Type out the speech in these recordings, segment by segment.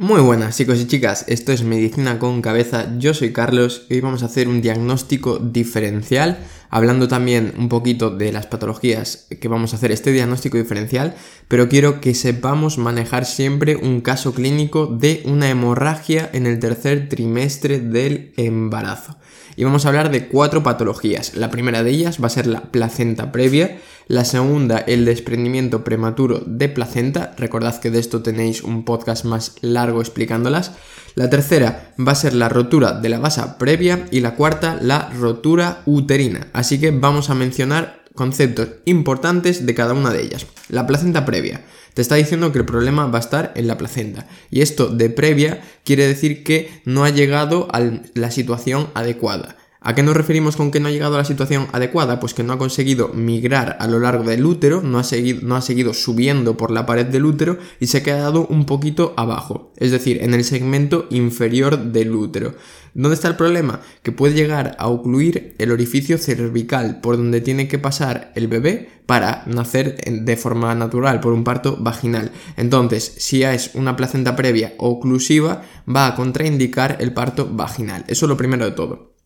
Muy buenas chicos y chicas, esto es Medicina con Cabeza, yo soy Carlos y hoy vamos a hacer un diagnóstico diferencial, hablando también un poquito de las patologías que vamos a hacer este diagnóstico diferencial, pero quiero que sepamos manejar siempre un caso clínico de una hemorragia en el tercer trimestre del embarazo. Y vamos a hablar de cuatro patologías. La primera de ellas va a ser la placenta previa, la segunda el desprendimiento prematuro de placenta, recordad que de esto tenéis un podcast más largo explicándolas. La tercera va a ser la rotura de la basa previa y la cuarta la rotura uterina. Así que vamos a mencionar conceptos importantes de cada una de ellas. La placenta previa. Te está diciendo que el problema va a estar en la placenta. Y esto de previa quiere decir que no ha llegado a la situación adecuada. ¿A qué nos referimos con que no ha llegado a la situación adecuada? Pues que no ha conseguido migrar a lo largo del útero, no ha, seguido, no ha seguido subiendo por la pared del útero y se ha quedado un poquito abajo, es decir, en el segmento inferior del útero. ¿Dónde está el problema? Que puede llegar a ocluir el orificio cervical por donde tiene que pasar el bebé para nacer de forma natural por un parto vaginal. Entonces, si es una placenta previa oclusiva, va a contraindicar el parto vaginal. Eso es lo primero de todo.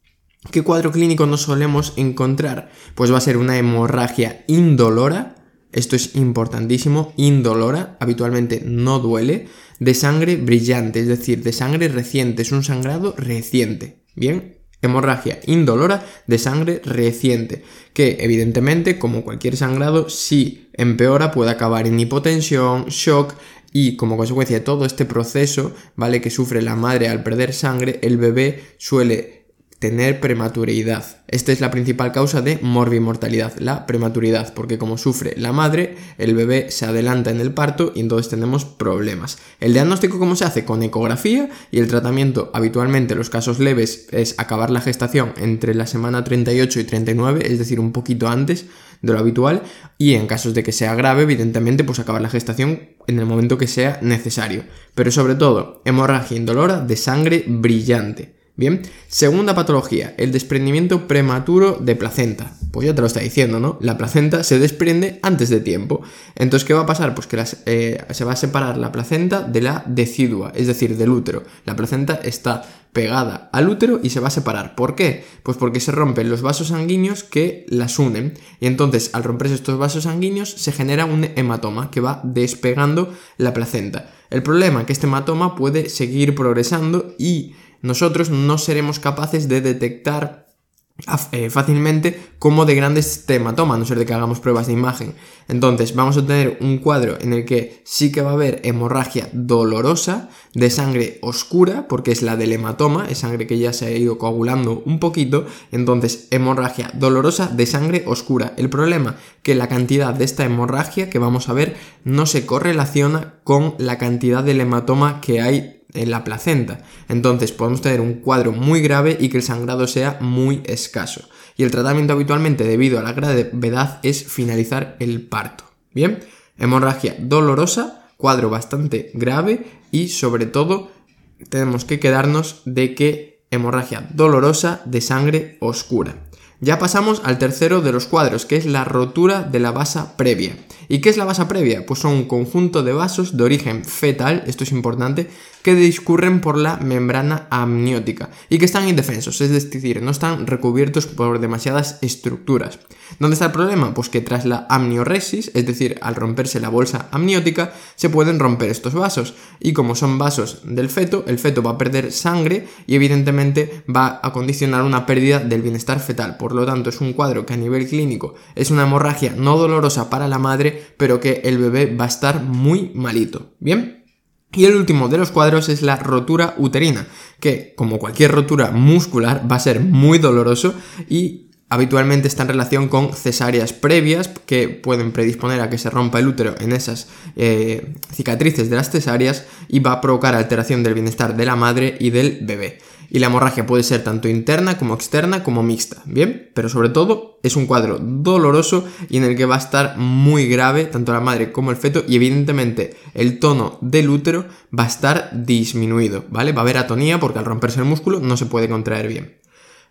¿Qué cuadro clínico nos solemos encontrar? Pues va a ser una hemorragia indolora, esto es importantísimo, indolora, habitualmente no duele, de sangre brillante, es decir, de sangre reciente, es un sangrado reciente. Bien, hemorragia indolora de sangre reciente, que evidentemente, como cualquier sangrado, si empeora puede acabar en hipotensión, shock y como consecuencia de todo este proceso, ¿vale? Que sufre la madre al perder sangre, el bebé suele tener prematuridad. Esta es la principal causa de morbimortalidad, la prematuridad, porque como sufre la madre, el bebé se adelanta en el parto y entonces tenemos problemas. El diagnóstico cómo se hace con ecografía y el tratamiento habitualmente en los casos leves es acabar la gestación entre la semana 38 y 39, es decir, un poquito antes de lo habitual y en casos de que sea grave, evidentemente, pues acabar la gestación en el momento que sea necesario. Pero sobre todo, hemorragia indolora de sangre brillante. Bien, segunda patología, el desprendimiento prematuro de placenta. Pues ya te lo está diciendo, ¿no? La placenta se desprende antes de tiempo. Entonces, ¿qué va a pasar? Pues que eh, se va a separar la placenta de la decidua, es decir, del útero. La placenta está pegada al útero y se va a separar. ¿Por qué? Pues porque se rompen los vasos sanguíneos que las unen. Y entonces, al romperse estos vasos sanguíneos, se genera un hematoma que va despegando la placenta. El problema es que este hematoma puede seguir progresando y nosotros no seremos capaces de detectar eh, fácilmente cómo de grande es este a no ser de que hagamos pruebas de imagen. Entonces vamos a tener un cuadro en el que sí que va a haber hemorragia dolorosa de sangre oscura, porque es la del hematoma, es sangre que ya se ha ido coagulando un poquito, entonces hemorragia dolorosa de sangre oscura. El problema que la cantidad de esta hemorragia que vamos a ver no se correlaciona con la cantidad del hematoma que hay en la placenta. Entonces podemos tener un cuadro muy grave y que el sangrado sea muy escaso. Y el tratamiento habitualmente debido a la gravedad es finalizar el parto. Bien, hemorragia dolorosa, cuadro bastante grave y sobre todo tenemos que quedarnos de que hemorragia dolorosa de sangre oscura. Ya pasamos al tercero de los cuadros, que es la rotura de la basa previa. ¿Y qué es la basa previa? Pues son un conjunto de vasos de origen fetal, esto es importante, que discurren por la membrana amniótica y que están indefensos, es decir, no están recubiertos por demasiadas estructuras. ¿Dónde está el problema? Pues que tras la amnioresis, es decir, al romperse la bolsa amniótica, se pueden romper estos vasos y como son vasos del feto, el feto va a perder sangre y evidentemente va a condicionar una pérdida del bienestar fetal. Por lo tanto, es un cuadro que a nivel clínico es una hemorragia no dolorosa para la madre, pero que el bebé va a estar muy malito. ¿Bien? Y el último de los cuadros es la rotura uterina, que como cualquier rotura muscular va a ser muy doloroso y habitualmente está en relación con cesáreas previas que pueden predisponer a que se rompa el útero en esas eh, cicatrices de las cesáreas y va a provocar alteración del bienestar de la madre y del bebé. Y la hemorragia puede ser tanto interna como externa como mixta, ¿bien? Pero sobre todo es un cuadro doloroso y en el que va a estar muy grave tanto la madre como el feto y evidentemente el tono del útero va a estar disminuido, ¿vale? Va a haber atonía porque al romperse el músculo no se puede contraer bien.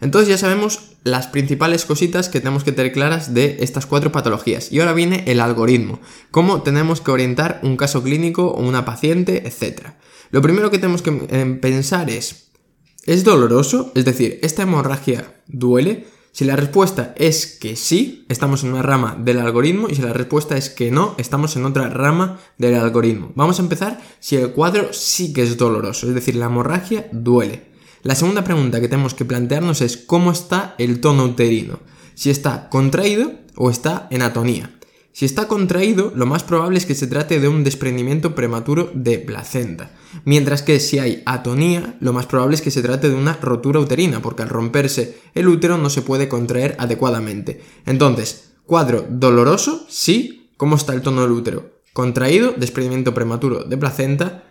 Entonces ya sabemos las principales cositas que tenemos que tener claras de estas cuatro patologías. Y ahora viene el algoritmo, cómo tenemos que orientar un caso clínico o una paciente, etc. Lo primero que tenemos que em, pensar es, ¿es doloroso? Es decir, ¿esta hemorragia duele? Si la respuesta es que sí, estamos en una rama del algoritmo y si la respuesta es que no, estamos en otra rama del algoritmo. Vamos a empezar si el cuadro sí que es doloroso, es decir, la hemorragia duele. La segunda pregunta que tenemos que plantearnos es cómo está el tono uterino, si está contraído o está en atonía. Si está contraído, lo más probable es que se trate de un desprendimiento prematuro de placenta. Mientras que si hay atonía, lo más probable es que se trate de una rotura uterina, porque al romperse el útero no se puede contraer adecuadamente. Entonces, cuadro doloroso, sí. ¿Cómo está el tono del útero? Contraído, desprendimiento prematuro de placenta.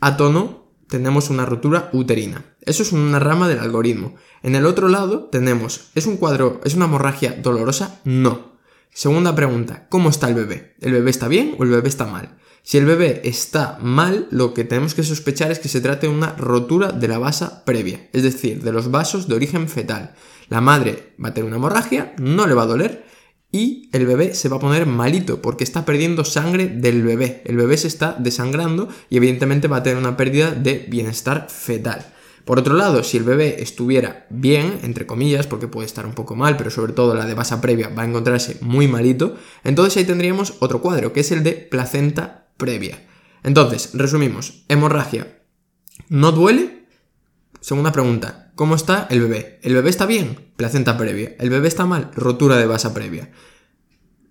Atono, tenemos una rotura uterina. Eso es una rama del algoritmo. En el otro lado tenemos, ¿es un cuadro, es una hemorragia dolorosa? No. Segunda pregunta, ¿cómo está el bebé? ¿El bebé está bien o el bebé está mal? Si el bebé está mal, lo que tenemos que sospechar es que se trate de una rotura de la basa previa, es decir, de los vasos de origen fetal. La madre va a tener una hemorragia, no le va a doler y el bebé se va a poner malito porque está perdiendo sangre del bebé. El bebé se está desangrando y evidentemente va a tener una pérdida de bienestar fetal. Por otro lado, si el bebé estuviera bien, entre comillas, porque puede estar un poco mal, pero sobre todo la de basa previa va a encontrarse muy malito, entonces ahí tendríamos otro cuadro, que es el de placenta previa. Entonces, resumimos, hemorragia. ¿No duele? Segunda pregunta, ¿cómo está el bebé? ¿El bebé está bien? Placenta previa. ¿El bebé está mal? Rotura de basa previa.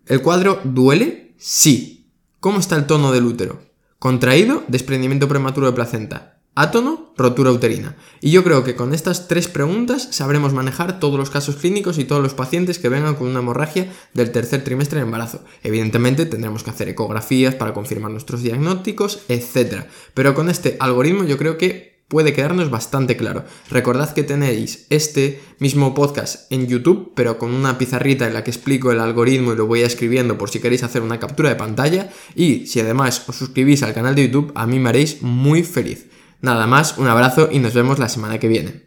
¿El cuadro duele? Sí. ¿Cómo está el tono del útero? Contraído, desprendimiento prematuro de placenta. Átono, rotura uterina. Y yo creo que con estas tres preguntas sabremos manejar todos los casos clínicos y todos los pacientes que vengan con una hemorragia del tercer trimestre de embarazo. Evidentemente tendremos que hacer ecografías para confirmar nuestros diagnósticos, etc. Pero con este algoritmo yo creo que puede quedarnos bastante claro. Recordad que tenéis este mismo podcast en YouTube, pero con una pizarrita en la que explico el algoritmo y lo voy escribiendo por si queréis hacer una captura de pantalla. Y si además os suscribís al canal de YouTube, a mí me haréis muy feliz. Nada más, un abrazo y nos vemos la semana que viene.